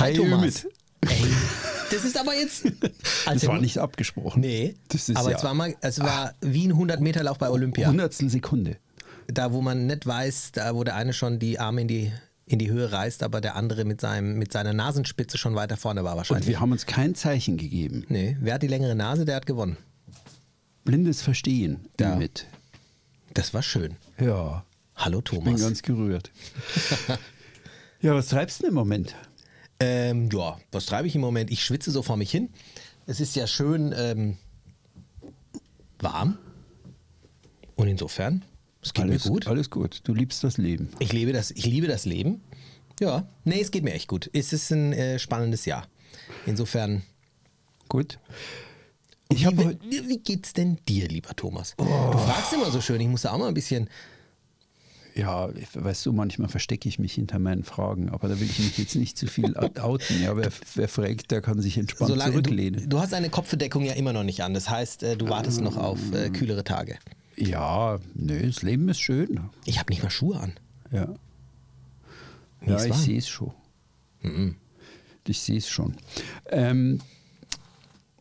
Hi, Thomas. Ümit. Ey, das ist aber jetzt. Das Also, war nicht abgesprochen. Nee, Das ist aber ja- es war mal, es war wie ein 100-Meter-Lauf bei Olympia. Hundertstel Sekunde. Da, wo man nicht weiß, da wo der eine schon die Arme in die, in die Höhe reißt, aber der andere mit, seinem, mit seiner Nasenspitze schon weiter vorne war Und wahrscheinlich. wir haben uns kein Zeichen gegeben. nee, wer hat die längere Nase, der hat gewonnen. Blindes Verstehen Ja. Ümit. Das war schön. Ja, Hallo bin Thomas. ganz gerührt. ja, was treibst du denn im Moment? Ähm, ja, was treibe ich im Moment? Ich schwitze so vor mich hin. Es ist ja schön ähm, warm. Und insofern, es geht alles mir gut. Alles gut. Du liebst das Leben. Ich liebe das, ich liebe das Leben. Ja, nee, es geht mir echt gut. Es ist ein äh, spannendes Jahr. Insofern. Gut. Ich wie, wie, wie geht's denn dir, lieber Thomas? Du fragst immer so schön, ich muss da auch mal ein bisschen. Ja, weißt du, manchmal verstecke ich mich hinter meinen Fragen, aber da will ich mich jetzt nicht zu viel outen. Ja, wer, wer fragt, der kann sich entspannt Solange zurücklehnen. du, du hast eine Kopfbedeckung ja immer noch nicht an. Das heißt, äh, du wartest noch auf äh, kühlere Tage. ja, nö, das Leben ist schön. Ich habe nicht mal Schuhe an. Ja, Mir ja ich sehe es schon. Ich sehe es schon. Ähm,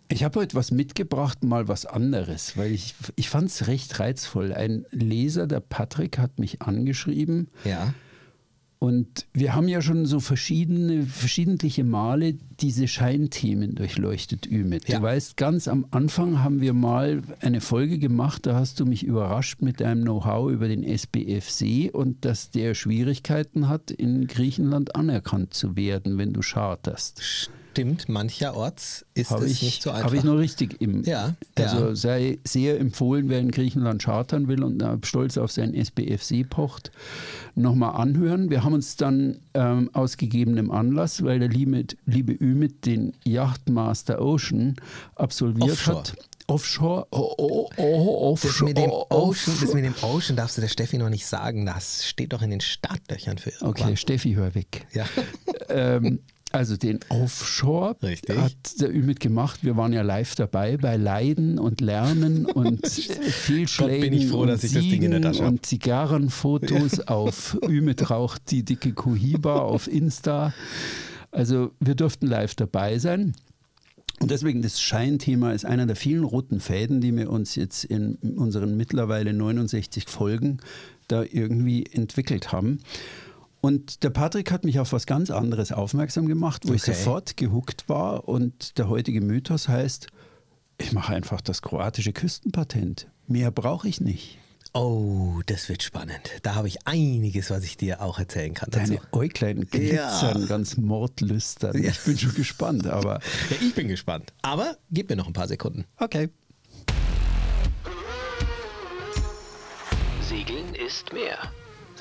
ich habe heute was mitgebracht, mal was anderes, weil ich, ich fand es recht reizvoll. Ein Leser, der Patrick, hat mich angeschrieben Ja. und wir haben ja schon so verschiedene, verschiedentliche Male diese Scheinthemen durchleuchtet, Ümit. Ja. Du weißt, ganz am Anfang haben wir mal eine Folge gemacht, da hast du mich überrascht mit deinem Know-how über den SBFC und dass der Schwierigkeiten hat, in Griechenland anerkannt zu werden, wenn du charterst. Stimmt, mancherorts ist Habe es ich, nicht so einfach. habe ich noch richtig im. Ja, Also ja. sei sehr empfohlen, wer in Griechenland chartern will und stolz auf sein SBFC pocht, nochmal anhören. Wir haben uns dann ähm, aus gegebenem Anlass, weil der liebe, liebe Ümit den Yachtmaster Ocean absolviert Offshore. hat. Offshore, oh, oh, oh, das offshore, mit, dem Ocean, das mit dem Ocean darfst du der Steffi noch nicht sagen. Das steht doch in den Startlöchern für irgendwann. Okay, Steffi, hör weg. Ja. ähm, also den Offshore Richtig. hat der Ümit gemacht. Wir waren ja live dabei bei Leiden und Lernen und Fehlschlägen bin ich froh, und dass ich das Ding in der Tasche hab. und Zigarrenfotos auf Ümit raucht die dicke Cohiba auf Insta. Also wir durften live dabei sein. Und deswegen das Scheinthema ist einer der vielen roten Fäden, die wir uns jetzt in unseren mittlerweile 69 Folgen da irgendwie entwickelt haben. Und der Patrick hat mich auf was ganz anderes aufmerksam gemacht, wo ich Okay. sofort gehuckt war. Und der heutige Mythos heißt, ich mache einfach das kroatische Küstenpatent. Mehr brauche ich nicht. Oh, das wird spannend. Da habe ich einiges, was ich dir auch erzählen kann. Dazu. Deine Äuglein glitzern Ja. ganz mordlüstern. Ja. Ich bin schon gespannt, aber Ja, ich bin gespannt. Aber gib mir noch ein paar Sekunden. okay. Segeln ist mehr.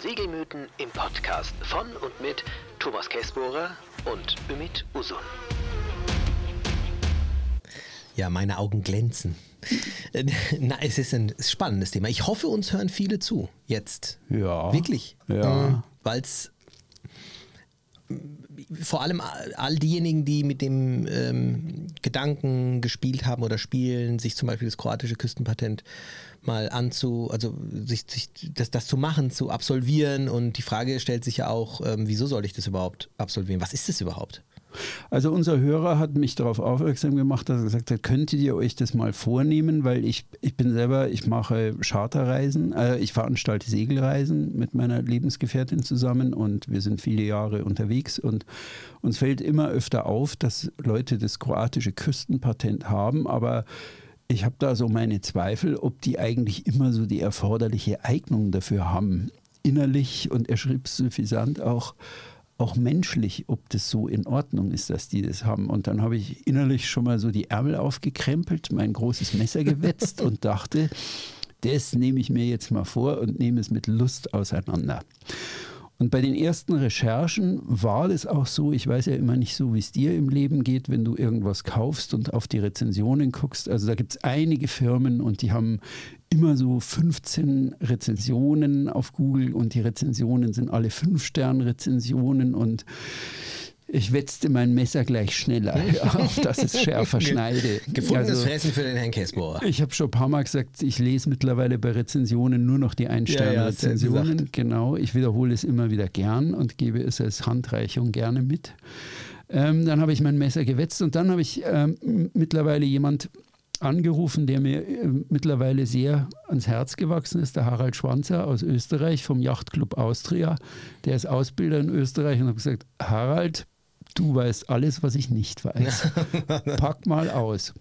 Segelmythen im Podcast von und mit Thomas Kessbohrer und Ümit Usun. Ja, meine Augen glänzen. Na, es ist ein spannendes Thema. Ich hoffe, uns hören viele zu. Jetzt. Ja. Wirklich. Ja. Weil es vor allem all diejenigen, die mit dem ähm, Gedanken gespielt haben oder spielen, sich zum Beispiel das kroatische Küstenpatent mal anzu, also sich, sich das, das zu machen, zu absolvieren. Und die Frage stellt sich ja auch, ähm, wieso soll ich das überhaupt absolvieren? Was ist das überhaupt? Also unser Hörer hat mich darauf aufmerksam gemacht, dass er gesagt hat, könntet ihr euch das mal vornehmen, weil ich, ich bin selber, ich mache Charterreisen, äh, ich veranstalte Segelreisen mit meiner Lebensgefährtin zusammen und wir sind viele Jahre unterwegs und uns fällt immer öfter auf, dass Leute das kroatische Küstenpatent haben, aber ich habe da so meine Zweifel, ob die eigentlich immer so die erforderliche Eignung dafür haben. Innerlich und er schrieb suffisant auch, auch menschlich, ob das so in Ordnung ist, dass die das haben. Und dann habe ich innerlich schon mal so die Ärmel aufgekrempelt, mein großes Messer gewetzt und dachte, das nehme ich mir jetzt mal vor und nehme es mit Lust auseinander. Und bei den ersten Recherchen war das auch so, ich weiß ja immer nicht so, wie es dir im Leben geht, wenn du irgendwas kaufst und auf die Rezensionen guckst. Also da gibt es einige Firmen und die haben immer so 15 Rezensionen auf Google und die Rezensionen sind alle 5-Stern-Rezensionen und ich wetzte mein Messer gleich schneller, auf dass es schärfer schneide. Gefundenes Also- Fressen für den Herrn Käsbohrer. ich habe schon ein paar Mal gesagt, ich lese mittlerweile bei Rezensionen nur noch die Ja, ja, gesagt. genau, ich wiederhole es immer wieder gern und gebe es als Handreichung gerne mit. Ähm, dann habe ich mein Messer gewetzt und dann habe ich ähm, mittlerweile jemand angerufen, der mir äh, mittlerweile sehr ans Herz gewachsen ist, der Harald Schwanzer aus Österreich vom Yachtclub Austria. Der ist Ausbilder in Österreich und habe gesagt, Harald, du weißt alles, was ich nicht weiß. Pack mal aus.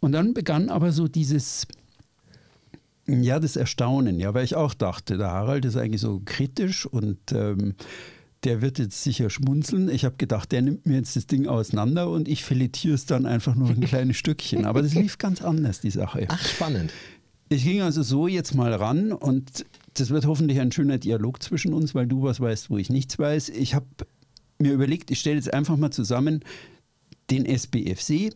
Und dann begann aber so dieses, ja, das Erstaunen, ja, weil ich auch dachte, der Harald ist eigentlich so kritisch und ähm, der wird jetzt sicher schmunzeln. Ich habe gedacht, der nimmt mir jetzt das Ding auseinander und ich filetiere es dann einfach nur ein kleines Stückchen. Aber das lief ganz anders, die Sache. Ach, spannend. Ich ging also so jetzt mal ran und das wird hoffentlich ein schöner Dialog zwischen uns, weil du was weißt, wo ich nichts weiß. Ich habe mir überlegt, ich stelle jetzt einfach mal zusammen den SBFC.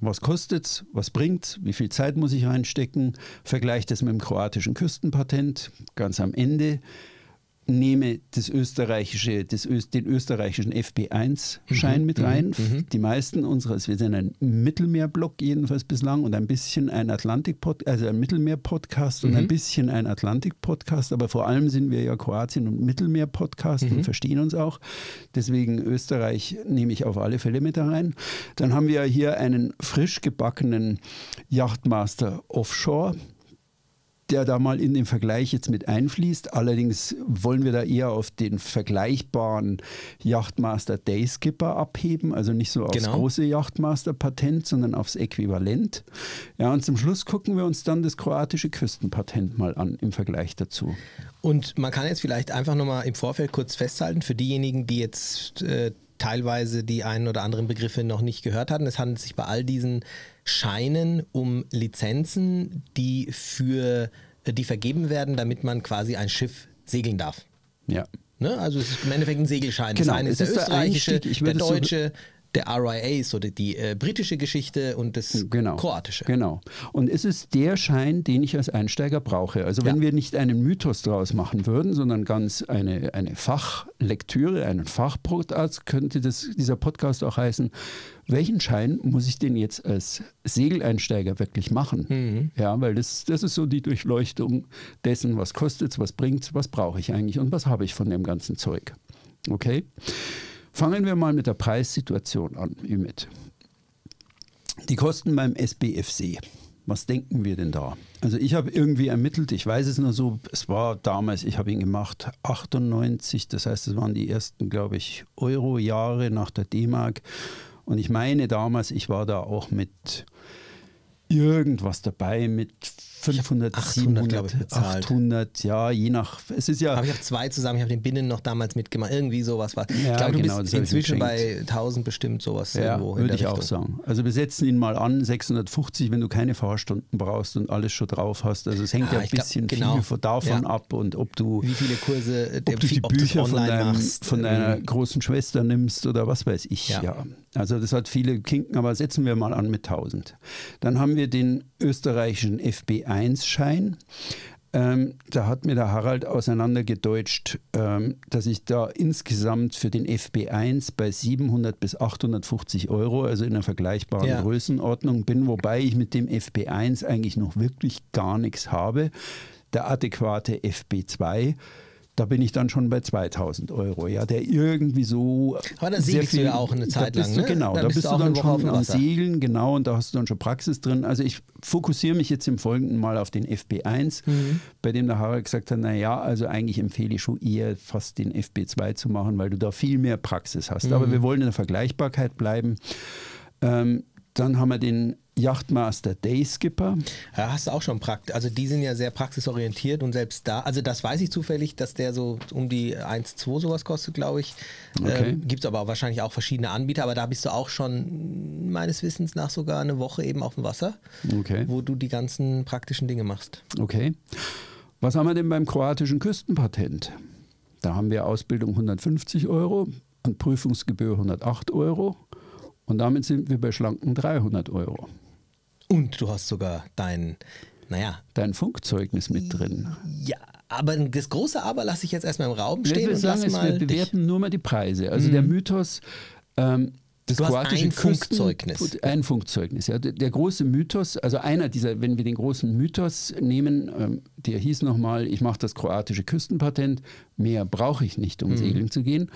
Was kostet es? Was bringt Wie viel Zeit muss ich reinstecken? Vergleiche das mit dem kroatischen Küstenpatent ganz am Ende nehme das österreichische, das Öst, den österreichischen FB1-Schein mhm, mit rein. Mhm, mhm. Die meisten unserer, wir sind ein Mittelmeerblock jedenfalls bislang und ein bisschen ein Atlantik, also ein Mittelmeer-Podcast und ein mhm. bisschen ein Atlantik-Podcast, aber vor allem sind wir ja Kroatien und Mittelmeer-Podcast und mhm. verstehen uns auch. Deswegen Österreich nehme ich auf alle Fälle mit rein. Dann haben wir hier einen frisch gebackenen Yachtmaster Offshore der da mal in den Vergleich jetzt mit einfließt. Allerdings wollen wir da eher auf den vergleichbaren Yachtmaster Dayskipper abheben, also nicht so aufs genau. große Yachtmaster-Patent, sondern aufs Äquivalent. Ja, und zum Schluss gucken wir uns dann das kroatische Küstenpatent mal an im Vergleich dazu. Und man kann jetzt vielleicht einfach nochmal im Vorfeld kurz festhalten, für diejenigen, die jetzt äh, teilweise die einen oder anderen Begriffe noch nicht gehört hatten, es handelt sich bei all diesen Scheinen um Lizenzen, die für die vergeben werden, damit man quasi ein Schiff segeln darf. Ja. Ne? Also es ist im Endeffekt ein Segelschein. Genau. Das eine ist der österreichische, der, der deutsche, der RIA ist oder die äh, britische Geschichte und das genau, kroatische. Genau. Und es ist der Schein, den ich als Einsteiger brauche. Also wenn ja. wir nicht einen Mythos daraus machen würden, sondern ganz eine, eine Fachlektüre, einen Fachpodcast, könnte das, dieser Podcast auch heißen, welchen Schein muss ich denn jetzt als Segeleinsteiger wirklich machen? Mhm. Ja, weil das, das ist so die Durchleuchtung dessen, was kostet es, was bringt es, was brauche ich eigentlich und was habe ich von dem ganzen Zeug. Okay? Fangen wir mal mit der Preissituation an, Ümit. Die Kosten beim SBFC. Was denken wir denn da? Also ich habe irgendwie ermittelt, ich weiß es nur so, es war damals, ich habe ihn gemacht, 98, das heißt, es waren die ersten, glaube ich, Euro-Jahre nach der D-Mark. Und ich meine damals, ich war da auch mit irgendwas dabei, mit 500, 800, 700, ich, 800, ja, je nach, es ist ja... Aber ich habe zwei zusammen, ich habe den Binnen noch damals mitgemacht, irgendwie sowas war. Ja, ich glaube, du genau, bist inzwischen bei 1000 bestimmt sowas ja, irgendwo. würde ich Richtung. auch sagen. Also wir setzen ihn mal an, 650, wenn du keine Fahrstunden brauchst und alles schon drauf hast. Also es hängt ja, ja ein bisschen glaub, genau. viel davon ja. ab und ob du... Wie viele Kurse, ob du die Bücher von, deinem, von deiner ähm, großen Schwester nimmst oder was weiß ich, ja. Also das hat viele Kinken, aber setzen wir mal an mit 1000. Dann haben wir den österreichischen FB1-Schein. Ähm, da hat mir der Harald auseinandergedeutscht, ähm, dass ich da insgesamt für den FB1 bei 700 bis 850 Euro, also in einer vergleichbaren ja. Größenordnung bin, wobei ich mit dem FB1 eigentlich noch wirklich gar nichts habe. Der adäquate FB2 da bin ich dann schon bei 2000 Euro, ja, der irgendwie so. Aber da segelst viel, du ja auch eine Zeit lang, du, ne? Genau, dann da bist, du, du dann schon am Segeln, genau, und da hast du dann schon Praxis drin. Also ich fokussiere mich jetzt im Folgenden mal auf den FB1, mhm. bei dem der Harald gesagt hat, naja, also eigentlich empfehle ich schon eher fast den FB2 zu machen, weil du da viel mehr Praxis hast. Mhm. Aber wir wollen in der Vergleichbarkeit bleiben. Ähm, dann haben wir den Yachtmaster Dayskipper. Ja, hast du auch schon Prakt. Also die sind ja sehr praxisorientiert und selbst da, also das weiß ich zufällig, dass der so um die 1,2 sowas kostet, glaube ich. Okay. Ähm, Gibt es aber wahrscheinlich auch verschiedene Anbieter, aber da bist du auch schon meines Wissens nach sogar eine Woche eben auf dem Wasser, okay. wo du die ganzen praktischen Dinge machst. Okay. Was haben wir denn beim kroatischen Küstenpatent? Da haben wir Ausbildung 150 Euro und Prüfungsgebühr 108 Euro. Und damit sind wir bei schlanken 300 Euro. Und du hast sogar dein, naja. Dein Funkzeugnis mit drin. Ja, aber das große Aber lasse ich jetzt erstmal im Raum stehen. Ja, wir sagen es, wir bewerten nur mal die Preise. Also mhm. der Mythos, ähm, Das Du kroatische ein Küsten- Funkzeugnis. Ein Funkzeugnis, ja. Der, große Mythos, also einer dieser, wenn wir den großen Mythos nehmen, ähm, der hieß nochmal, ich mache das kroatische Küstenpatent, mehr brauche ich nicht, Mhm. um segeln zu gehen.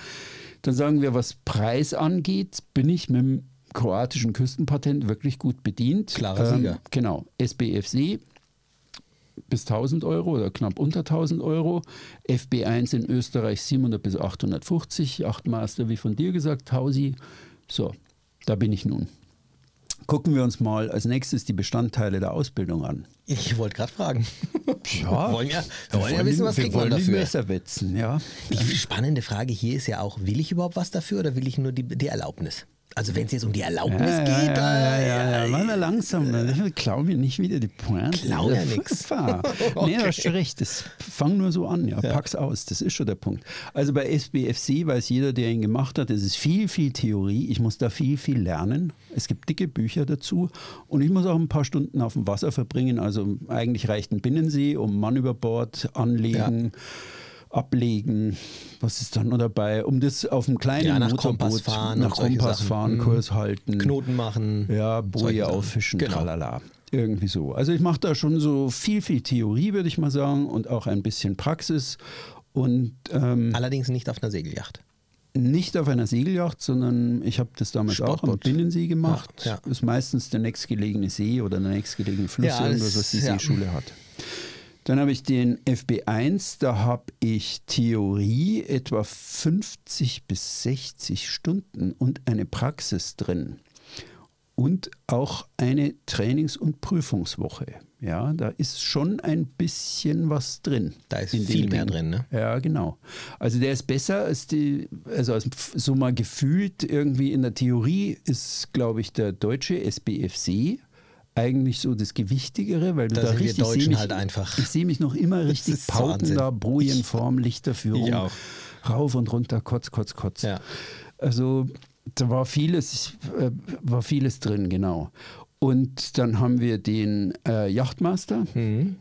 Dann sagen wir, was Preis angeht, bin ich mit dem kroatischen Küstenpatent wirklich gut bedient. Klarer Sieger. Genau, SBFC bis 1000 Euro oder knapp unter 1000 Euro. FB1 in Österreich 700 bis 850. Yachtmaster, wie von dir gesagt, Tausi. So, da bin ich nun. Gucken wir uns mal als nächstes die Bestandteile der Ausbildung an. Ich wollte gerade fragen. Ja, Wir wollen ja, wir wollen ja wissen, was wir kriegt man dafür. Messer wetzen, ja. Die spannende Frage hier ist ja auch, will ich überhaupt was dafür oder will ich nur die, die Erlaubnis? Also wenn es jetzt um die Erlaubnis Ja, geht, ja, ja, äh, ja, ja. Mal langsam, ich klau mir nicht wieder die Pointe. Klau ja. Fahr. Nee, du hast schon recht. Das fang nur so an, ja. Pack's aus. Das ist schon der Punkt. Also bei SBFC weiß jeder, der ihn gemacht hat, es ist viel, viel Theorie. Ich muss da viel, viel lernen. Es gibt dicke Bücher dazu. Und ich muss auch ein paar Stunden auf dem Wasser verbringen. Also eigentlich reicht ein Binnensee, um Mann über Bord, anlegen. Ablegen, was ist dann noch dabei? Um das auf dem kleinen Ja, nach Motorboot Kompass fahren nach Kompass fahren, Mhm. Kurs halten, Knoten machen. ja, Boje auffischen, Genau. tralala. Irgendwie so. Also ich mache da schon so viel, viel Theorie, würde ich mal sagen, und auch ein bisschen Praxis. Und ähm, Allerdings nicht auf einer Segelyacht. nicht auf einer Segelyacht, sondern ich habe das damals auch am Sportboot. Binnensee gemacht. Ja, ja. Ist meistens der nächstgelegene See oder der nächstgelegene Fluss, Ja, irgendwas, das- was die. Seeschule hat. Dann habe ich den FB1, da habe ich Theorie etwa 50 bis 60 Stunden und eine Praxis drin. Und auch eine Trainings- und Prüfungswoche. Ja, da ist schon ein bisschen was drin. Da ist viel mehr Ding. drin, ne? Ja, genau. Also der ist besser als die, also als so mal gefühlt irgendwie in der Theorie ist, glaube ich, der deutsche SBFC eigentlich so das Gewichtigere, weil du Da da, sind wir richtig Deutschen mich, halt einfach- Ich sehe mich noch immer richtig pauten da, Bojenform, Lichterführung, rauf und runter, kotz, kotz, kotz. Ja. Also da war vieles, äh, war vieles drin, genau. Und dann haben wir den äh, Yachtmaster. Mhm.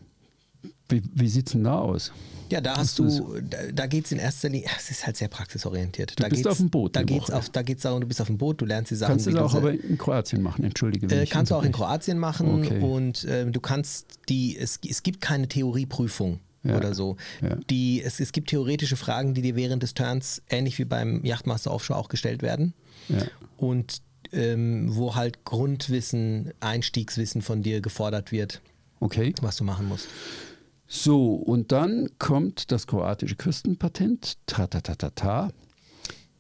Wie, wie sieht es denn da aus? Ja, da Hast hast, du da, da geht es in erster Linie, es ist halt sehr praxisorientiert. Du da bist geht's, auf dem Boot Da geht es Woche. da geht's darum, du bist auf dem Boot, du lernst die Sachen. Kannst du das auch aber in Kroatien machen, entschuldige mich. Äh, kannst du auch in. Kroatien machen Okay. und äh, du kannst die, es, es gibt keine Theorieprüfung Ja, oder so. ja. Die, es, es gibt theoretische Fragen, die dir während des Turns, ähnlich wie beim Yachtmaster Offshore auch gestellt werden. Ja. Und ähm, wo halt Grundwissen, Einstiegswissen von dir gefordert wird, Okay. was du machen musst. So, und dann kommt das kroatische Küstenpatent. Tratatatata.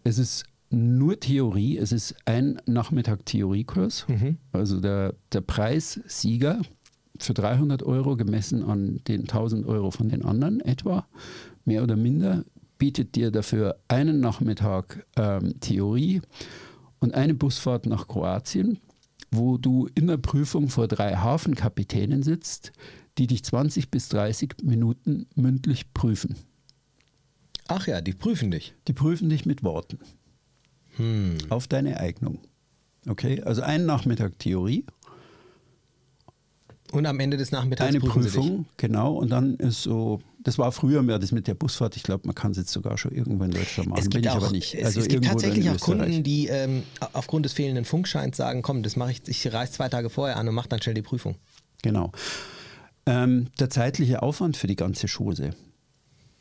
Es ist nur Theorie, es ist ein Nachmittag Theoriekurs. Also der, der Preissieger für 300 Euro gemessen an den 1000 Euro von den anderen etwa, mehr oder minder, bietet dir dafür einen Nachmittag ähm, Theorie und eine Busfahrt nach Kroatien, wo du in der Prüfung vor drei Hafenkapitänen sitzt, die dich 20 bis 30 Minuten mündlich prüfen. Ach ja, die prüfen dich. Die prüfen dich mit Worten Hm. auf deine Eignung. Okay, also einen Nachmittag Theorie, Und am Ende des Nachmittags eine. Prüfung, genau, und dann ist so, das war früher mehr das mit der Busfahrt, ich glaube, man kann es jetzt sogar schon irgendwo in Deutschland machen, Es bin gibt, ich auch, aber nicht. es, Also es gibt tatsächlich auch. Kunden, die ähm, aufgrund des fehlenden Funkscheins sagen, komm, das mache ich, ich reise zwei Tage vorher an und mache dann schnell die Prüfung. Genau. Ähm, der zeitliche Aufwand für die ganze Chose.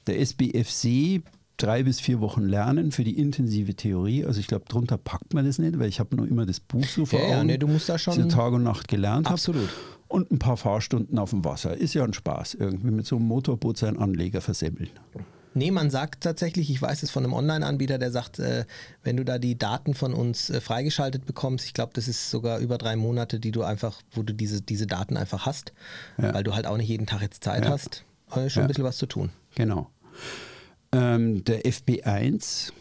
Der SBFC drei bis vier Wochen lernen für die intensive Theorie. Also ich glaube, drunter packt man das nicht, weil ich habe nur immer das Buch so vor Ja, ja, Augen, nee, du musst da schon- das ich Tag und Nacht gelernt habe. Absolut. Und ein paar Fahrstunden auf dem Wasser. Ist ja ein Spaß, irgendwie mit so einem Motorboot seinen Anleger versemmeln. Nee, man sagt tatsächlich, ich weiß es von einem Online-Anbieter, der sagt, äh, wenn du da die Daten von uns äh, freigeschaltet bekommst, ich glaube, das ist sogar über drei Monate, die du einfach, wo du diese, diese Daten einfach hast, Ja. weil du halt auch nicht jeden Tag jetzt Zeit Ja. hast, äh, schon Ja. ein bisschen was zu tun. Genau. Ähm, der FB1,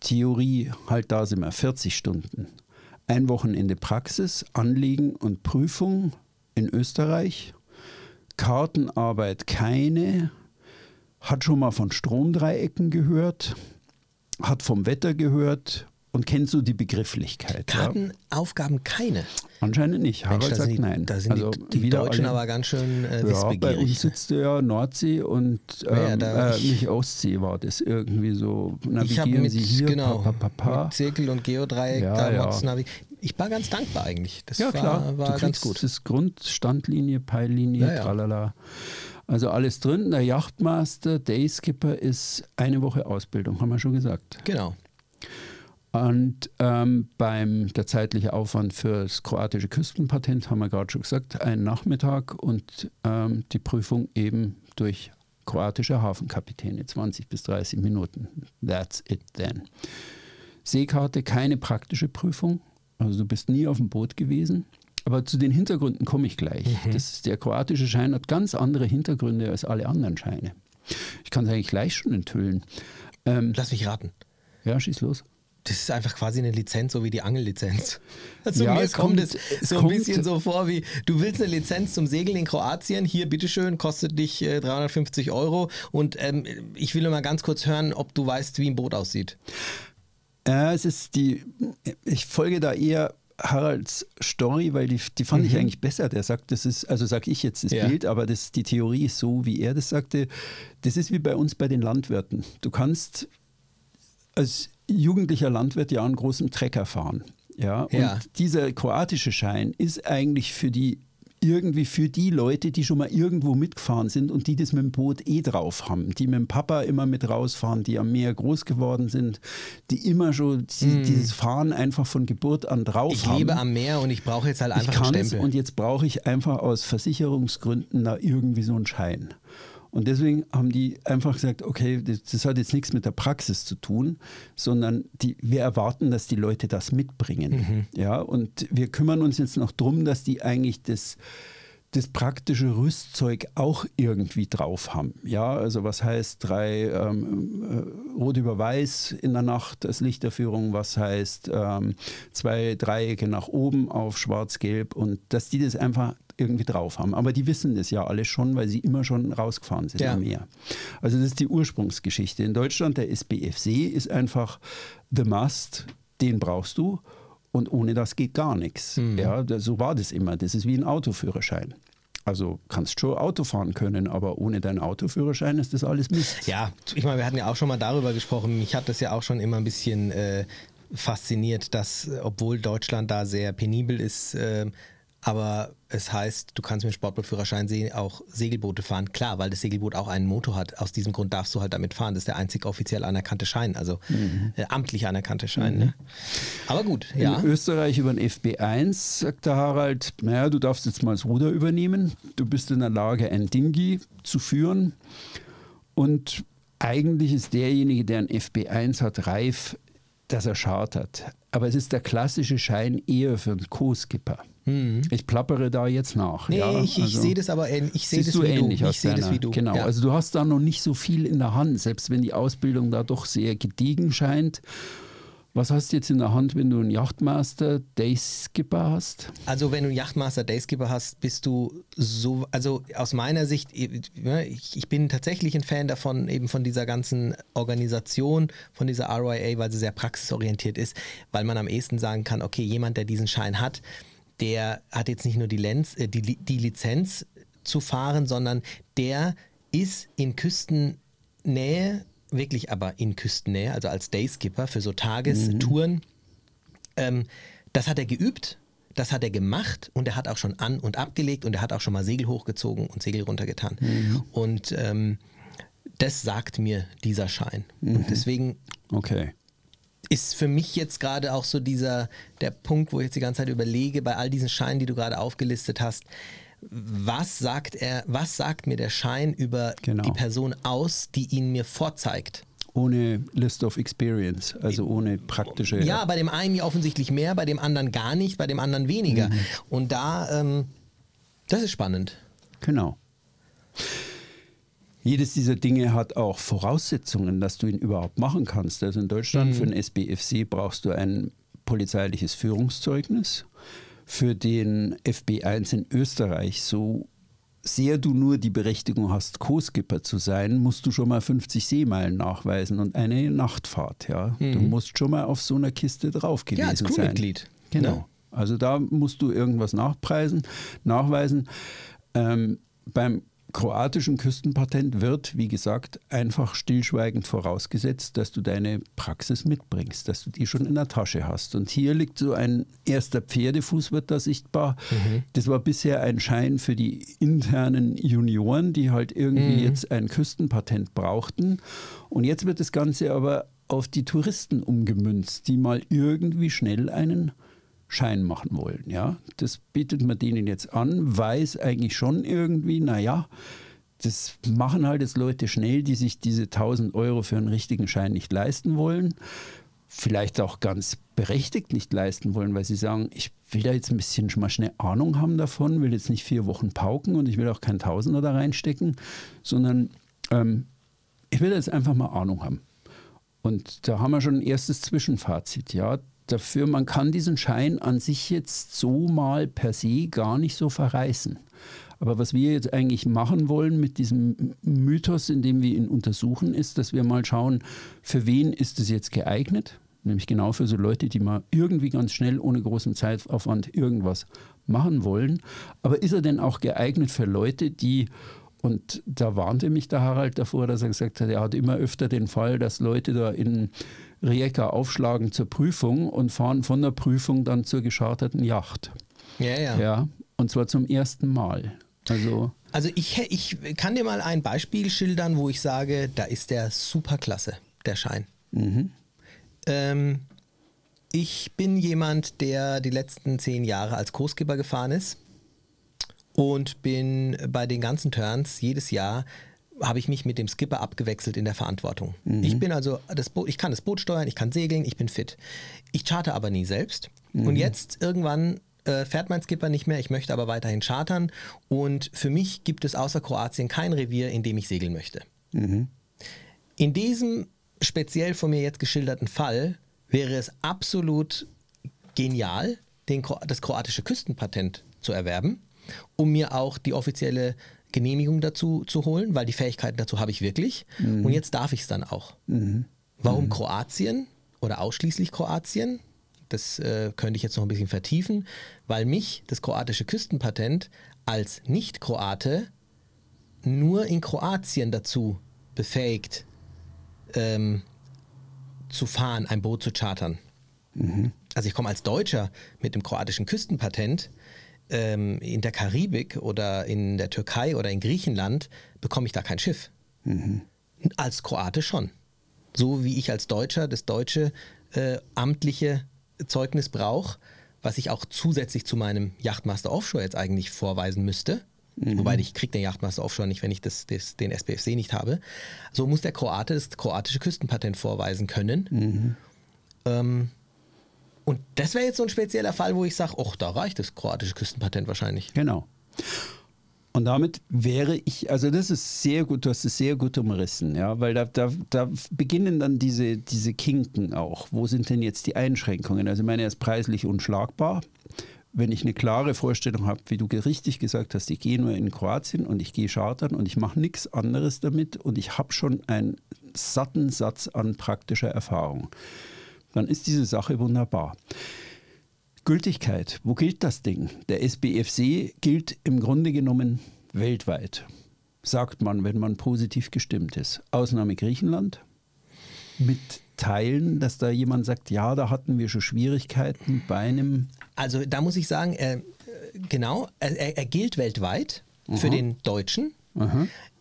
Theorie, halt da sind wir, 40 Stunden. Ein Wochenende Praxis, Anliegen und Prüfung in Österreich. Kartenarbeit keine. Hat schon mal von Stromdreiecken gehört. Hat vom Wetter gehört. und kennt so die Begrifflichkeit. Kartenaufgaben keine. Anscheinend nicht. Harald Mensch, sagt die, nein. Da sind also die, die Deutschen alle- aber ganz schön äh, ja, bei wissbegierig. uns sitzt ja Nordsee und Ja, ähm, da- äh, nicht Ostsee war das irgendwie so. ich Navigieren mit, Sie hier, genau, pa, pa, pa, mit Zirkel und Geodreieck Ja, ja. Navi- Ich war ganz dankbar eigentlich. Das Ja, war, klar. war du ganz gut. das Grundstandlinie, Peillinie, Ja, ja. tralala. Also alles drin. Der Yachtmaster, Dayskipper ist eine Woche Ausbildung, haben wir schon gesagt. Genau. Und ähm, beim der zeitliche Aufwand für das kroatische Küstenpatent haben wir gerade schon gesagt, ein Nachmittag und ähm, die Prüfung eben durch kroatische Hafenkapitäne, 20 bis 30 Minuten. That's it then. Seekarte, keine praktische Prüfung, also du bist nie auf dem Boot gewesen. Aber zu den Hintergründen komme ich gleich. Das, der kroatische Schein hat ganz andere Hintergründe als alle anderen Scheine. Ich kann es eigentlich gleich schon enthüllen. Ähm, Lass mich raten. ja, schieß los. Das ist einfach quasi eine Lizenz, so wie die Angellizenz. Also Ja, mir es kommt, es so ein kommt- bisschen so vor wie, du willst eine Lizenz zum Segeln in Kroatien, hier bitteschön, kostet dich äh, 350 Euro und ähm, ich will nur mal ganz kurz hören, ob du weißt, wie ein Boot aussieht. Äh, es ist die, ich folge da eher Haralds Story, weil die, die fand ich eigentlich besser. Der sagt, das ist, also sage ich jetzt das Ja. Bild, aber das, die Theorie ist so, wie er das sagte. Das ist wie bei uns bei den Landwirten. Du kannst als jugendlicher Landwirt ja einen großen Trecker fahren. Ja, und Ja. dieser kroatische Schein ist eigentlich für die irgendwie für die Leute, die schon mal irgendwo mitgefahren sind und die das mit dem Boot eh drauf haben, die mit dem Papa immer mit rausfahren, die am Meer groß geworden sind, die immer schon die, dieses Fahren einfach von Geburt an drauf. Ich haben. lebe am Meer und ich brauche jetzt halt ich einfach einen kann es Stempel. und jetzt brauche ich einfach aus Versicherungsgründen da irgendwie so einen Schein. Und deswegen haben die einfach gesagt, okay, das, das hat jetzt nichts mit der Praxis zu tun, sondern die, wir erwarten, dass die Leute das mitbringen. Mhm. Ja, und wir kümmern uns jetzt noch darum, dass die eigentlich das, das praktische Rüstzeug auch irgendwie drauf haben. Ja, also was heißt drei ähm, äh, Rot über Weiß in der Nacht als Lichterführung, was heißt ähm, zwei Dreiecke nach oben auf Schwarz-Gelb und dass die das einfach irgendwie drauf haben. Aber die wissen das ja alle schon, weil sie immer schon rausgefahren sind Ja. am Meer. Also das ist die Ursprungsgeschichte. In Deutschland, der SBFC ist einfach the must, den brauchst du. Und ohne das geht gar nichts. Ja, da- so war das immer. Das ist wie ein Autoführerschein. Also kannst schon Auto fahren können, aber ohne deinen Autoführerschein ist das alles Mist. Ja, ich meine, wir hatten ja auch schon mal darüber gesprochen. Mich hat das ja auch schon immer ein bisschen äh, fasziniert, dass, obwohl Deutschland da sehr penibel ist, äh, aber es heißt, du kannst mit dem Sportbootführerschein auch Segelboote fahren. Klar, weil das Segelboot auch einen Motor hat. Aus diesem Grund darfst du halt damit fahren. Das ist der einzig offiziell anerkannte Schein, also äh, amtlich anerkannte Schein. Ne? Aber gut, ja. In Österreich über den FB1 sagt der Harald, naja, du darfst jetzt mal das Ruder übernehmen. Du bist in der Lage, ein Dingi zu führen. Und eigentlich ist derjenige, der ein FB1 hat, reif, dass er chartert. Aber es ist der klassische Schein eher für einen Co-Skipper. Ich plappere da jetzt nach. Mhm. Nee, ja, ich, ich also- sehe das aber ähnlich. Ich sehe das ähnlich du. Ich sehe das wie du. Genau, Ja. also du hast da noch nicht so viel in der Hand, selbst wenn die Ausbildung da doch sehr gediegen scheint. Was hast du jetzt in der Hand, wenn du einen Yachtmaster Dayskipper hast? Also wenn du einen Yachtmaster Dayskipper hast, bist du so, also aus meiner Sicht, ich, ich bin tatsächlich ein Fan davon, eben von dieser ganzen Organisation, von dieser RYA, weil sie sehr praxisorientiert ist, weil man am ehesten sagen kann, okay, jemand, der diesen Schein hat, der hat jetzt nicht nur die, Lenz, äh, die, die Lizenz zu fahren, sondern der ist in Küstennähe, wirklich aber in Küstennähe, also als Dayskipper für so Tagestouren, ähm, das hat er geübt, das hat er gemacht und er hat auch schon an- und abgelegt und er hat auch schon mal Segel hochgezogen und Segel runtergetan. Und ähm, das sagt mir dieser Schein. Und deswegen Okay. Ist für mich jetzt gerade auch so dieser, der Punkt, wo ich jetzt die ganze Zeit überlege, bei all diesen Scheinen, die du gerade aufgelistet hast, was sagt er, was sagt mir der Schein über Genau. die Person aus, die ihn mir vorzeigt? Ohne List of Experience, also ohne praktische. Ja, bei dem einen ja offensichtlich mehr, bei dem anderen gar nicht, bei dem anderen weniger. Mhm. Und da, ähm, das ist spannend. Genau. Jedes dieser Dinge hat auch Voraussetzungen, dass du ihn überhaupt machen kannst. Also in Deutschland für den SBFC brauchst du ein polizeiliches Führungszeugnis. Für den FB1 in Österreich, so sehr du nur die Berechtigung hast, Co-Skipper zu sein, musst du schon mal 50 Seemeilen nachweisen und eine Nachtfahrt. Ja? Mhm. Du musst schon mal auf so einer Kiste drauf gewesen ja, als Crewmitglied. Genau. Ne? Also da musst du irgendwas nachpreisen, nachweisen. Ähm, beim kroatischen Küstenpatent wird, wie gesagt, einfach stillschweigend vorausgesetzt, dass du deine Praxis mitbringst, dass du die schon in der Tasche hast. Und hier liegt so ein erster Pferdefuß, wird da sichtbar. Mhm. Das war bisher ein Schein für die internen Junioren, die halt irgendwie mhm. jetzt ein Küstenpatent brauchten. Und jetzt wird das Ganze aber auf die Touristen umgemünzt, die mal irgendwie schnell einen Schein machen wollen. Ja? Das bietet man denen jetzt an, weiß eigentlich schon irgendwie, naja, das machen halt jetzt Leute schnell, die sich diese 1000 Euro für einen richtigen Schein nicht leisten wollen. Vielleicht auch ganz berechtigt nicht leisten wollen, weil sie sagen, ich will da jetzt ein bisschen schon mal schnell Ahnung haben davon, will jetzt nicht vier Wochen pauken und ich will auch kein Tausender da reinstecken, sondern ähm, ich will jetzt einfach mal Ahnung haben. Und da haben wir schon ein erstes Zwischenfazit. Ja, dafür, man kann diesen Schein an sich jetzt so mal per se gar nicht so verreißen. Aber was wir jetzt eigentlich machen wollen mit diesem Mythos, in dem wir ihn untersuchen, ist, dass wir mal schauen, für wen ist es jetzt geeignet? Nämlich genau für so Leute, die mal irgendwie ganz schnell ohne großen Zeitaufwand irgendwas machen wollen. Aber ist er denn auch geeignet für Leute, die und da warnte mich der Harald davor, dass er gesagt hat, er hat immer öfter den Fall, dass Leute da in Rijeka aufschlagen zur Prüfung und fahren von der Prüfung dann zur gescharterten Yacht. Ja, ja. ja und zwar zum ersten Mal. Also, also ich, ich kann dir mal ein Beispiel schildern, wo ich sage, da ist der superklasse, der Schein. Mhm. Ähm, ich bin jemand, der die letzten zehn Jahre als Kursgeber gefahren ist und bin bei den ganzen Turns jedes Jahr habe ich mich mit dem Skipper abgewechselt in der Verantwortung. Mhm. Ich bin also das Boot, ich kann das Boot steuern, ich kann segeln, ich bin fit. Ich charte aber nie selbst. Mhm. Und jetzt irgendwann äh, fährt mein Skipper nicht mehr, ich möchte aber weiterhin chartern. Und für mich gibt es außer Kroatien kein Revier, in dem ich segeln möchte. Mhm. In diesem speziell von mir jetzt geschilderten Fall wäre es absolut genial, den, das kroatische Küstenpatent zu erwerben, um mir auch die offizielle Genehmigung dazu zu holen, weil die Fähigkeiten dazu habe ich wirklich. Mhm. Und jetzt darf ich es dann auch. Mhm. Warum mhm. Kroatien oder ausschließlich Kroatien? Das äh, könnte ich jetzt noch ein bisschen vertiefen, weil mich das kroatische Küstenpatent als Nicht-Kroate nur in Kroatien dazu befähigt, ähm, zu fahren, ein Boot zu chartern. Mhm. Also ich komme als Deutscher mit dem kroatischen Küstenpatent ähm, in der Karibik oder in der Türkei oder in Griechenland bekomme ich da kein Schiff. Mhm. Als Kroate schon. So wie ich als Deutscher das deutsche äh, amtliche Zeugnis brauche, was ich auch zusätzlich zu meinem Yachtmaster Offshore jetzt eigentlich vorweisen müsste. Mhm. Wobei ich kriege den Yachtmaster Offshore nicht, wenn ich das, das, den SPFC nicht habe. So muss der Kroate das kroatische Küstenpatent vorweisen können. Mhm. Ähm, und das wäre jetzt so ein spezieller Fall, wo ich sage, ach, da reicht das kroatische Küstenpatent wahrscheinlich. Genau. Und damit wäre ich, also das ist sehr gut, du hast es sehr gut umrissen, ja, weil da, da, da beginnen dann diese, diese Kinken auch. Wo sind denn jetzt die Einschränkungen? Also ich meine, er ist preislich unschlagbar. Wenn ich eine klare Vorstellung habe, wie du richtig gesagt hast, ich gehe nur in Kroatien und ich gehe chartern und ich mache nichts anderes damit und ich habe schon einen satten Satz an praktischer Erfahrung dann ist diese Sache wunderbar. Gültigkeit, wo gilt das Ding? Der SBFC gilt im Grunde genommen weltweit, sagt man, wenn man positiv gestimmt ist. Ausnahme Griechenland mit Teilen, dass da jemand sagt, ja, da hatten wir schon Schwierigkeiten bei einem. Also da muss ich sagen, äh, genau, er, er, gilt weltweit Aha. für den Deutschen.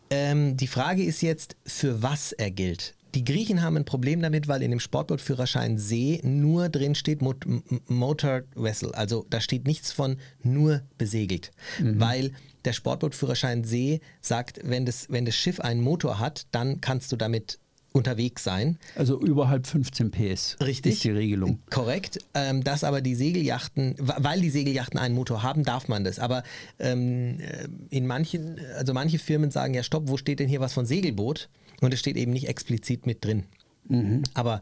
Ähm, die Frage ist jetzt, für was er gilt. Die Griechen haben ein Problem damit, weil in dem Sportbootführerschein See nur drin steht Mot Motor Vessel. Also da steht nichts von nur besegelt. Mhm. Weil der Sportbootführerschein See sagt, wenn das, wenn das Schiff einen Motor hat, dann kannst du damit unterwegs sein. Also überhalb 15 PS Richtig, ist die Regelung. Korrekt. Ähm, dass aber die Segelyachten, weil die Segelyachten einen Motor haben, darf man das. Aber ähm, äh, in manchen, also manche Firmen sagen ja, stopp, wo steht denn hier was von Segelboot? Und es steht eben nicht explizit mit drin. Mhm. Aber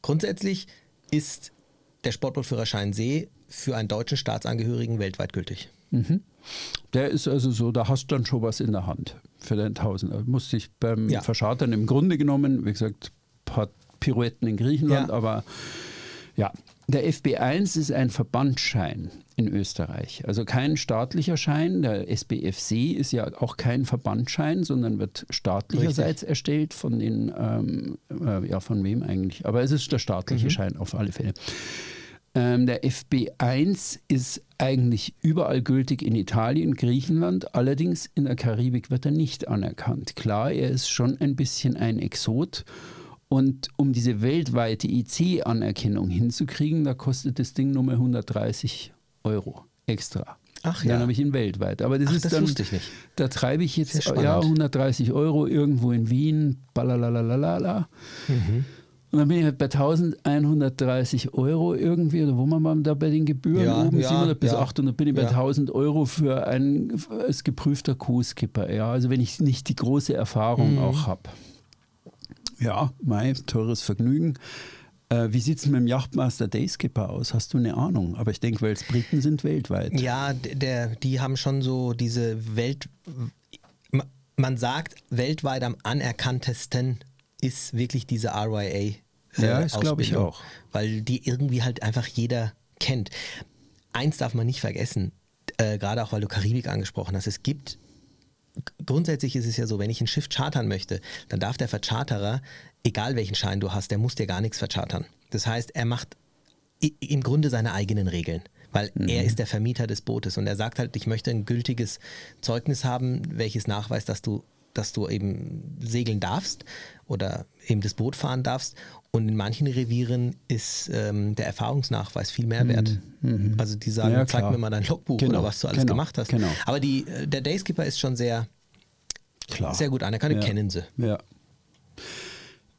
grundsätzlich ist der Sportbootführerschein See für einen deutschen Staatsangehörigen weltweit gültig. Mhm. Der ist also so, da hast du dann schon was in der Hand für den Tausender. Musste ich beim Ja. Verschartern im Grunde genommen, wie gesagt, ein paar Pirouetten in Griechenland, Ja. aber ja. Der FB1 ist ein Verbandsschein in Österreich. Also kein staatlicher Schein. Der SBFC ist ja auch kein Verbandsschein, sondern wird staatlicherseits erstellt von den, ähm, äh, ja, von wem eigentlich? Aber es ist der staatliche Schein auf alle Fälle. Ähm, der FB1 ist eigentlich überall gültig in Italien, Griechenland, allerdings in der Karibik wird er nicht anerkannt. Klar, er ist schon ein bisschen ein Exot. Und um diese weltweite IC-Anerkennung hinzukriegen, da kostet das Ding nur mal 130 Euro extra. Ach Dann ja. habe ich ihn weltweit. Aber das Ach, ist das dann, wusste ich nicht. da treibe ich jetzt ja 130 Euro irgendwo in Wien, balalalalala. Mhm. Und dann bin ich halt bei 1130 Euro irgendwie, oder wo man mal da bei den Gebühren Ja, oben, ja, 700 bis ja. 800, bin ich bei Ja. 1000 Euro für einen als geprüfter Co-Skipper. Ja, also wenn ich nicht die große Erfahrung Mhm. auch habe. Ja, mein teures Vergnügen. Äh, wie sieht es mit dem Yachtmaster Dayskipper aus? Hast du eine Ahnung? Aber ich denke, weil es Briten sind weltweit. Ja, der, die haben schon so diese Welt. ma- Man sagt, weltweit am anerkanntesten ist wirklich diese RYA. äh, Ja, das glaub ich auch. Weil die irgendwie halt einfach jeder kennt. Eins darf man nicht vergessen, äh, gerade auch weil du Karibik angesprochen hast. Es gibt grundsätzlich ist es ja so, wenn ich ein Schiff chartern möchte, dann darf der Vercharterer, egal welchen Schein du hast, der muss dir gar nichts verchartern. Das heißt, er macht im Grunde seine eigenen Regeln, weil er ist der Vermieter des Bootes und er sagt halt, ich möchte ein gültiges Zeugnis haben, welches nachweist, dass du dass du eben segeln darfst oder eben das Boot fahren darfst. Und in manchen Revieren ist ähm, der Erfahrungsnachweis viel mehr wert. Also die sagen, Ja, zeig mir mal dein Logbuch Genau, oder was du alles genau, gemacht hast. genau. Aber die, äh, der Dayskipper ist schon sehr, Klar. sehr gut anerkannt, Ja. kennen sie. Ja.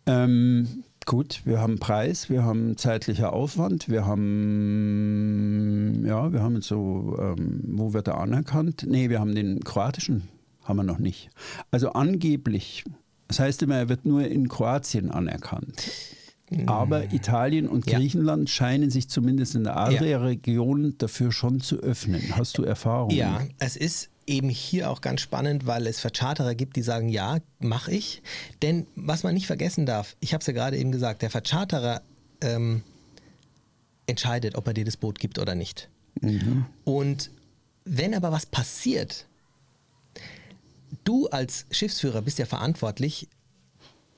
Ähm, gut, wir haben Preis, wir haben zeitlicher Aufwand, wir haben, ja, wir haben so, ähm, wo wird er anerkannt? Nee, wir haben den kroatischen, haben wir noch nicht. Also angeblich, das heißt immer, er wird nur in Kroatien anerkannt. Aber Italien und Ja. Griechenland scheinen sich zumindest in der Adria-Region dafür schon zu öffnen. Hast du Erfahrung? Ja, es ist eben hier auch ganz spannend, weil es Vercharterer gibt, die sagen, ja, mache ich. Denn was man nicht vergessen darf, ich habe es ja gerade eben gesagt, der Vercharterer ähm, entscheidet, ob er dir das Boot gibt oder nicht. Und wenn aber was passiert, du als Schiffsführer bist ja verantwortlich,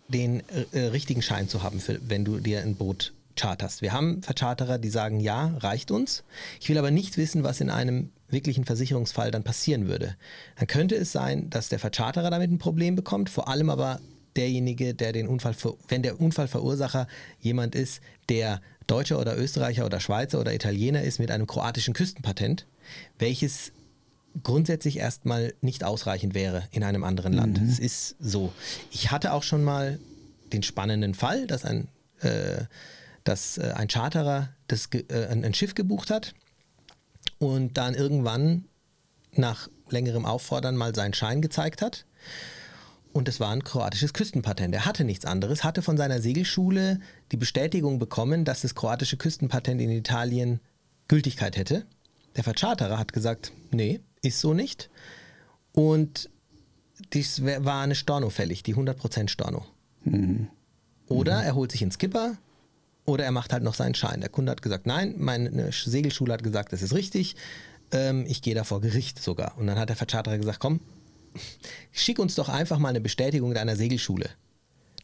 den äh, richtigen Schein zu haben, für, wenn du dir ein Boot charterst. Wir haben Vercharterer, die sagen, ja, reicht uns. Ich will aber nicht wissen, was in einem wirklichen Versicherungsfall dann passieren würde. Dann könnte es sein, dass der Vercharterer damit ein Problem bekommt, vor allem aber derjenige, der den Unfall, wenn der Unfallverursacher jemand ist, der Deutscher oder Österreicher oder Schweizer oder Italiener ist mit einem kroatischen Küstenpatent, welches grundsätzlich erstmal nicht ausreichend wäre in einem anderen Land. Es ist so. Ich hatte auch schon mal den spannenden Fall, dass ein, äh, dass, äh, ein Charterer das, äh, ein, ein Schiff gebucht hat und dann irgendwann nach längerem Auffordern mal seinen Schein gezeigt hat. Und es war ein kroatisches Küstenpatent. Er hatte nichts anderes, hatte von seiner Segelschule die Bestätigung bekommen, dass das kroatische Küstenpatent in Italien Gültigkeit hätte. Der Vercharterer hat gesagt, nee, ist so nicht. Und dies war eine Storno fällig, die 100% Storno. Oder er holt sich einen Skipper oder er macht halt noch seinen Schein. Der Kunde hat gesagt, nein, meine Segelschule hat gesagt, das ist richtig. Ähm, ich gehe da vor Gericht sogar. Und dann hat der Vercharterer gesagt, komm, schick uns doch einfach mal eine Bestätigung deiner Segelschule,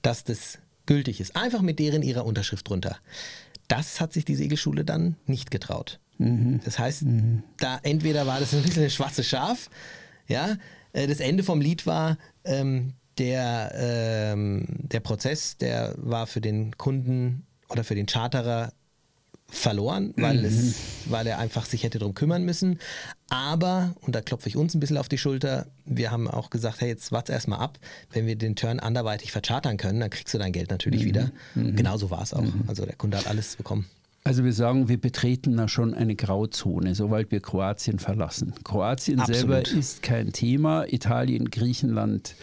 dass das gültig ist. Einfach mit deren ihrer Unterschrift drunter. Das hat sich die Segelschule dann nicht getraut. Das heißt, da entweder war das ein bisschen ein schwarzes Schaf, ja, äh, das Ende vom Lied war, ähm, der, ähm, der Prozess, der war für den Kunden oder für den Charterer verloren, weil, es, weil er einfach sich hätte darum kümmern müssen. Aber, und da klopfe ich uns ein bisschen auf die Schulter, wir haben auch gesagt, hey, jetzt warte erstmal ab, wenn wir den Turn anderweitig verchartern können, dann kriegst du dein Geld natürlich wieder. Genauso war es auch. Also der Kunde hat alles bekommen. Also wir sagen, wir betreten da schon eine Grauzone, sobald wir Kroatien verlassen. Kroatien Absolut. selber ist kein Thema. Italien, Griechenland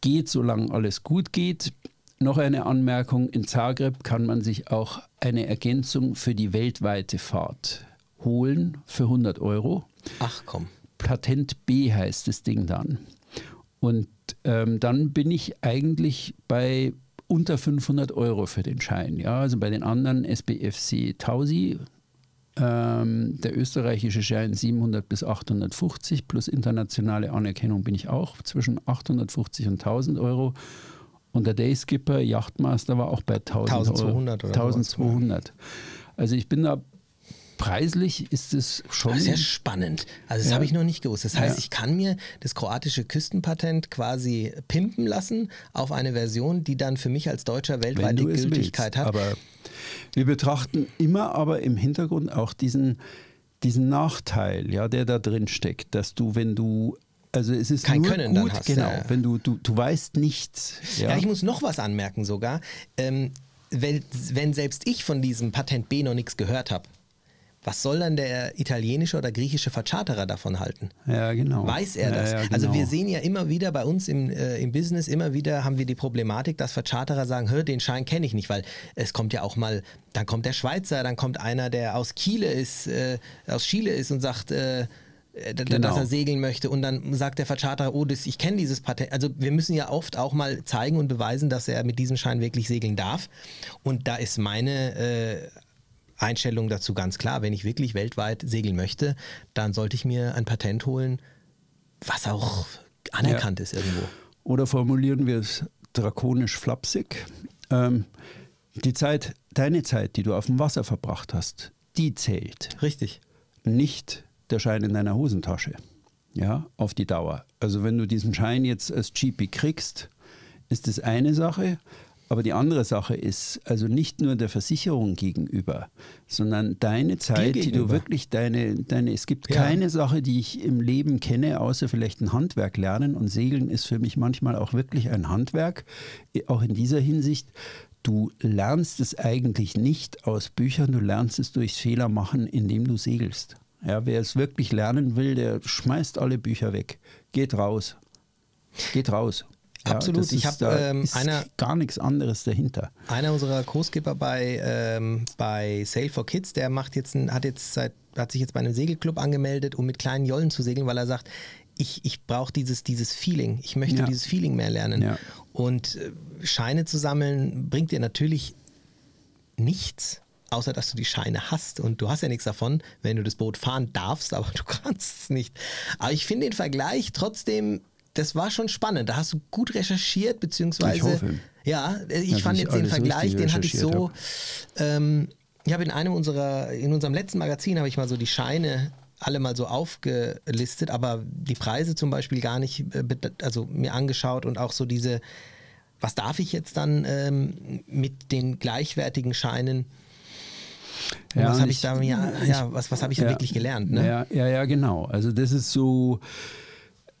geht, solange alles gut geht. noch eine Anmerkung, in Zagreb kann man sich auch eine Ergänzung für die weltweite Fahrt holen für 100 Euro. Ach komm. Patent B heißt das Ding dann. Und ähm, dann bin ich eigentlich bei unter 500 Euro für den Schein. Ja, also bei den anderen SBFC Tausi, ähm, der österreichische Schein 700 bis 850 plus internationale Anerkennung bin ich auch zwischen 850 und 1000 Euro. Und der Dayskipper Yachtmaster war auch bei 1000 1200 Euro. 1200. Also ich bin da preislich ist es schon. Sehr spannend. Also, das ja. habe ich noch nicht gewusst. Das heißt, ja. ich kann mir das kroatische Küstenpatent quasi pimpen lassen auf eine Version, die dann für mich als Deutscher weltweite Gültigkeit hat. Aber wir betrachten immer aber im Hintergrund auch diesen, diesen Nachteil, ja, der da drin steckt, dass du, wenn du also es ist Kein nur Können gut, hast, genau, ja. wenn du, du, du weißt nichts. Ja. Ja, ich muss noch was anmerken sogar. Ähm, wenn, wenn selbst ich von diesem Patent B noch nichts gehört habe, was soll dann der italienische oder griechische Vercharterer davon halten? ja genau. Weiß er Ja, das? ja, Also genau. wir sehen ja immer wieder bei uns im, äh, im Business, immer wieder haben wir die Problematik, dass Vercharterer sagen, hör, den Schein kenne ich nicht, weil es kommt ja auch mal, dann kommt der Schweizer, dann kommt einer, der aus Chile ist, äh, aus Chile ist und sagt, äh, äh, Genau. dass er segeln möchte und dann sagt der Vercharterer, oh, das, ich kenne dieses Patent. Also wir müssen ja oft auch mal zeigen und beweisen, dass er mit diesem Schein wirklich segeln darf. Und da ist meine äh, Einstellung dazu ganz klar, wenn ich wirklich weltweit segeln möchte, dann sollte ich mir ein Patent holen, was auch anerkannt ist irgendwo. Oder formulieren wir es drakonisch flapsig. Ähm, die Zeit, deine Zeit, die du auf dem Wasser verbracht hast, die zählt. Richtig. Nicht der Schein in deiner Hosentasche. Ja, auf die Dauer. Also wenn du diesen Schein jetzt als GP kriegst, ist das eine Sache. Aber die andere Sache ist, also nicht nur der Versicherung gegenüber, sondern deine Zeit, die du wirklich deine, deine, es gibt Ja. keine Sache, die ich im Leben kenne, außer vielleicht ein Handwerk lernen. Und Segeln ist für mich manchmal auch wirklich ein Handwerk, auch in dieser Hinsicht. Du lernst es eigentlich nicht aus Büchern, du lernst es durchs Fehler machen, indem du segelst. Ja, wer es wirklich lernen will, der schmeißt alle Bücher weg. Geht raus. Geht raus. Ja, Absolut. das Ich ist- hab, da ähm, einer- gar nichts anderes dahinter. Einer unserer Co-Skipper bei, ähm, bei Sail for Kids, der macht jetzt ein, hat jetzt seit, hat sich jetzt bei einem Segelclub angemeldet, um mit kleinen Jollen zu segeln, weil er sagt, ich, ich brauche dieses, dieses Feeling. Ich möchte Ja. dieses Feeling mehr lernen. Ja. Und äh, Scheine zu sammeln bringt dir natürlich nichts, außer dass du die Scheine hast. Und du hast ja nichts davon, wenn du das Boot fahren darfst, aber du kannst es nicht. Aber ich finde den Vergleich trotzdem, das war schon spannend. Da hast du gut recherchiert, beziehungsweise. Ich hoffe. Ja, ich Dass fand jetzt den Vergleich, den hatte ich so. Ähm, ich habe in einem unserer, in unserem letzten Magazin habe ich mal so die Scheine alle mal so aufgelistet, aber die Preise zum Beispiel gar nicht, äh, also mir angeschaut und auch so diese, was darf ich jetzt dann ähm, mit den gleichwertigen Scheinen? Ja, was habe ich, da ja, ja, was, was habe ich da wirklich gelernt? Ne? Ja, ja, ja, genau. Also das ist so.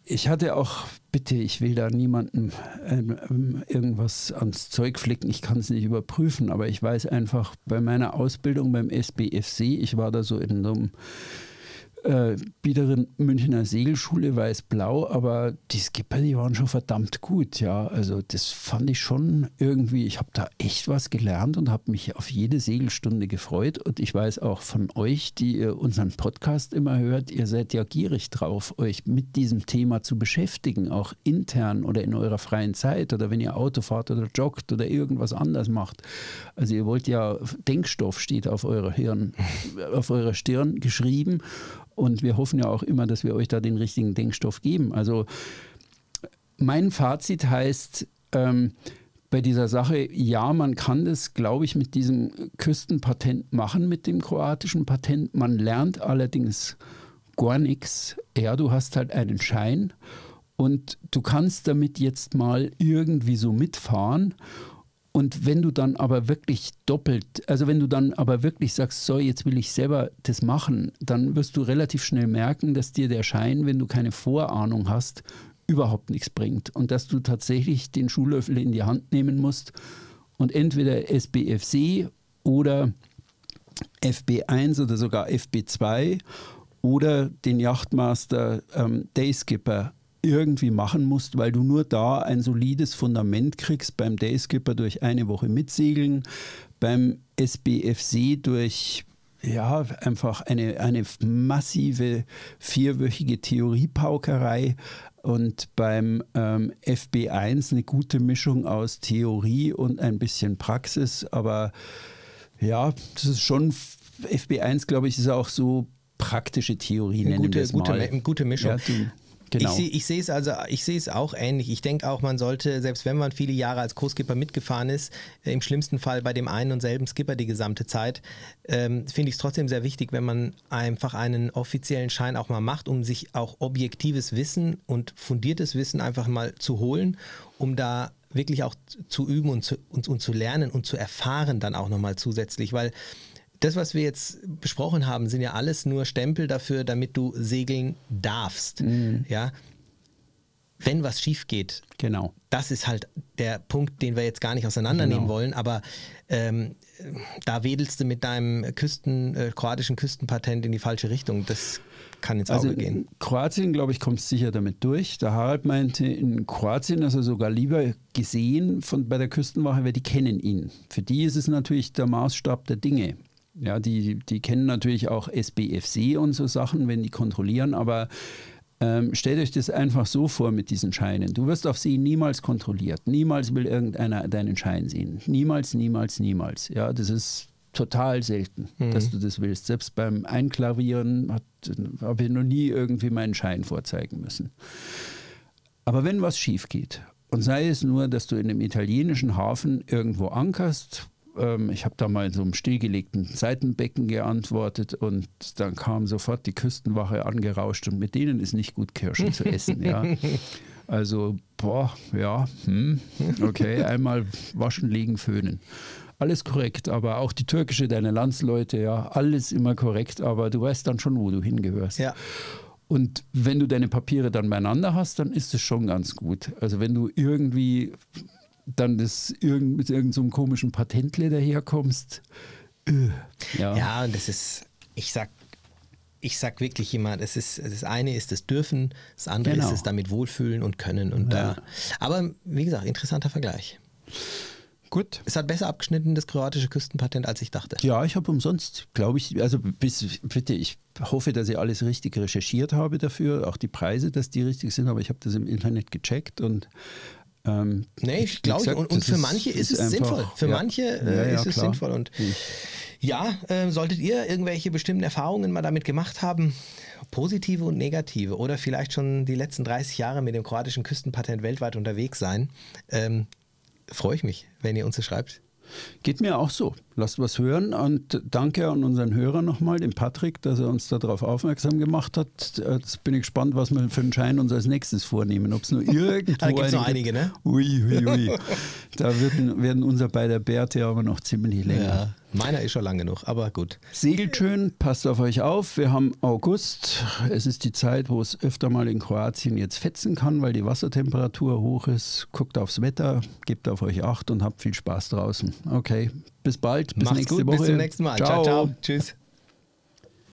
Ich hatte auch, bitte, ich will da niemandem ähm, ähm, irgendwas ans Zeug flicken, ich kann es nicht überprüfen, aber ich weiß einfach, bei meiner Ausbildung beim SBFC, ich war da so in so einem äh, biederen Münchner Segelschule weiß-blau, aber die Skipper, die waren schon verdammt gut, ja. Also das fand ich schon irgendwie, ich habe da echt was gelernt und habe mich auf jede Segelstunde gefreut. Und ich weiß auch von euch, die ihr unseren Podcast immer hört, ihr seid ja gierig drauf, euch mit diesem Thema zu beschäftigen, auch intern oder in eurer freien Zeit oder wenn ihr Auto fahrt oder joggt oder irgendwas anders macht. Also ihr wollt ja, Denkstoff steht auf eurer Hirn, auf eurer Stirn geschrieben. Und wir hoffen ja auch immer, dass wir euch da den richtigen Denkstoff geben. Also mein Fazit heißt, ähm, bei dieser Sache, ja, man kann das, glaube ich, mit diesem Küstenpatent machen, mit dem kroatischen Patent. Man lernt allerdings gar nichts. Ja, du hast halt einen Schein und du kannst damit jetzt mal irgendwie so mitfahren. Und wenn du dann aber wirklich doppelt, also wenn du dann aber wirklich sagst, so, jetzt will ich selber das machen, dann wirst du relativ schnell merken, dass dir der Schein, wenn du keine Vorahnung hast, überhaupt nichts bringt. Und dass du tatsächlich den Schuhlöffel in die Hand nehmen musst und entweder SBFC oder FB1 oder sogar FB2 oder den Yachtmaster ähm, Dayskipper irgendwie machen musst, weil du nur da ein solides Fundament kriegst beim Dayskipper durch eine Woche mitsegeln, beim SBFC durch ja, einfach eine, eine massive vierwöchige Theoriepaukerei und beim ähm, FB1 eine gute Mischung aus Theorie und ein bisschen Praxis. Aber ja, das ist schon, FB1, glaube ich, ist auch so praktische Theorie, nennen gute, wir es gute, mal. Gute Mischung. Ja, Genau. Ich sehe es also, ich sehe es auch ähnlich. Ich denke auch, man sollte, selbst wenn man viele Jahre als Co-Skipper mitgefahren ist, äh, im schlimmsten Fall bei dem einen und selben Skipper die gesamte Zeit, ähm, finde ich es trotzdem sehr wichtig, wenn man einfach einen offiziellen Schein auch mal macht, um sich auch objektives Wissen und fundiertes Wissen einfach mal zu holen, um da wirklich auch zu üben und zu, und, und zu lernen und zu erfahren dann auch nochmal zusätzlich, weil das, was wir jetzt besprochen haben, sind ja alles nur Stempel dafür, damit du segeln darfst. Mhm. Ja. Wenn was schief geht, Genau. das ist halt der Punkt, den wir jetzt gar nicht auseinandernehmen Genau. wollen, aber ähm, da wedelst du mit deinem Küsten, äh, kroatischen Küstenpatent in die falsche Richtung. Das kann ins Auge Also gehen. in Kroatien, glaube ich, kommst sicher damit durch. Der Harald meinte, in Kroatien, also sogar lieber gesehen von, bei der Küstenwache, weil die kennen ihn. Für die ist es natürlich der Maßstab der Dinge. Ja, die, die kennen natürlich auch SBFC und so Sachen, wenn die kontrollieren, aber ähm, stellt euch das einfach so vor mit diesen Scheinen. Du wirst auf See niemals kontrolliert. Niemals will irgendeiner deinen Schein sehen. Niemals, niemals, niemals. Ja, das ist total selten, dass du das willst. Selbst beim Einklavieren habe ich noch nie irgendwie meinen Schein vorzeigen müssen. Aber wenn was schief geht, und sei es nur, dass du in einem italienischen Hafen irgendwo ankerst, ähm, ich habe da mal in so einem stillgelegten Seitenbecken geantwortet und dann kam sofort die Küstenwache angerauscht und mit denen ist nicht gut Kirschen zu essen. Ja. Also, boah, ja, hm, okay, einmal waschen, legen, föhnen. Alles korrekt, aber auch die türkische, deine Landsleute, ja, alles immer korrekt, aber du weißt dann schon, wo du hingehörst. Ja. Und wenn du deine Papiere dann beieinander hast, dann ist es schon ganz gut. Also wenn du irgendwie dann das irgend, mit irgendeinem so komischen Patentle daherkommst, äh, ja. Ja, und das ist, ich sag, ich sag wirklich immer, das ist, das eine ist das Dürfen, das andere Genau. ist es damit wohlfühlen und können. Und Ja. da, aber wie gesagt, interessanter Vergleich. Gut. Es hat besser abgeschnitten, das kroatische Küstenpatent, als ich dachte. Ja, ich habe umsonst, glaube ich, also bis, bitte, ich hoffe, dass ich alles richtig recherchiert habe dafür, auch die Preise, dass die richtig sind, aber ich habe das im Internet gecheckt und ähm, Nee, ich glaube, und, und für manche ist, es einfach- sinnvoll. Für ja. manche äh, Ja, ja, ist es klar. sinnvoll. Und ja, äh, solltet ihr irgendwelche bestimmten Erfahrungen mal damit gemacht haben, positive und negative, oder vielleicht schon die letzten 30 Jahre mit dem kroatischen Küstenpatent weltweit unterwegs sein, ähm, freue ich mich, wenn ihr uns das schreibt. Geht mir auch so. Lasst was hören und danke an unseren Hörer nochmal, dem Patrick, dass er uns darauf aufmerksam gemacht hat. Jetzt bin ich gespannt, was wir für einen Schein uns als nächstes vornehmen. Ob es nur irgendwo Da gibt's noch einige, ne? Ui, ui, ui. da werden, werden unser beider Bärte aber noch ziemlich länger. Meiner ist schon lang genug, aber gut. Segelt schön, passt auf euch auf. Wir haben August. Es ist die Zeit, wo es öfter mal in Kroatien jetzt fetzen kann, weil die Wassertemperatur hoch ist. Guckt aufs Wetter, gebt auf euch Acht und habt viel Spaß draußen. Okay, bis bald, bis Macht's nächste gut, Woche. bis zum nächsten Mal. ciao. ciao. Tschüss.